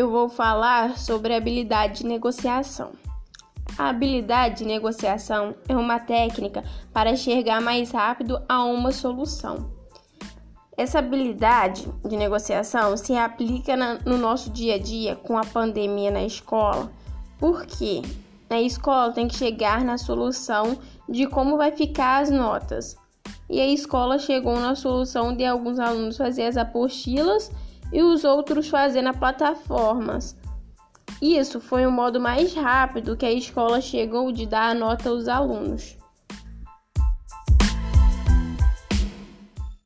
eu vou falar sobre a habilidade de negociação. A habilidade de negociação é uma técnica para chegar mais rápido a uma solução. Essa habilidade de negociação se aplica no nosso dia a dia com a pandemia na escola, porque na escola tem que chegar na solução de como vai ficar as notas. E a escola chegou na solução de alguns alunos fazer as apostilas e os outros fazer na plataformas. Isso foi o modo mais rápido que a escola chegou de dar a nota aos alunos.